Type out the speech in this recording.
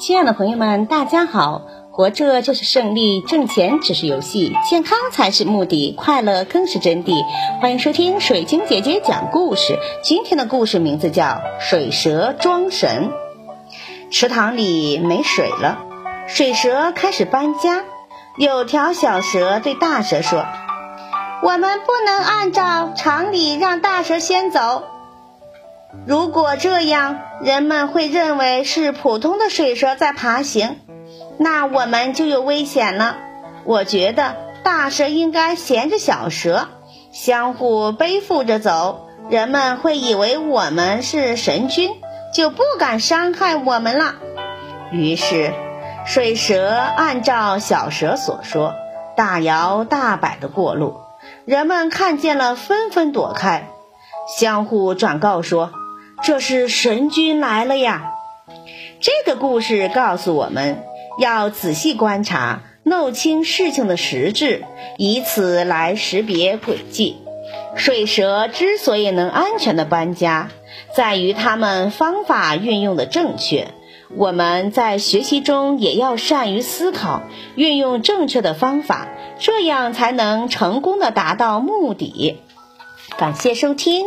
亲爱的朋友们，大家好！活着就是胜利，挣钱只是游戏，健康才是目的，快乐更是真谛。欢迎收听水晶姐姐讲故事。今天的故事名字叫《水蛇装神》。池塘里没水了，水蛇开始搬家。有条小蛇对大蛇说：“我们不能按照常理让大蛇先走。”如果这样，人们会认为是普通的水蛇在爬行，那我们就有危险了。我觉得大蛇应该衔着小蛇，相互背负着走，人们会以为我们是神君，就不敢伤害我们了。于是，水蛇按照小蛇所说，大摇大摆地过路，人们看见了，纷纷躲开，相互转告说。这是神君来了呀！这个故事告诉我们要仔细观察，弄清事情的实质，以此来识别诡计。水蛇之所以能安全的搬家，在于它们方法运用的正确。我们在学习中也要善于思考，运用正确的方法，这样才能成功的达到目的。感谢收听。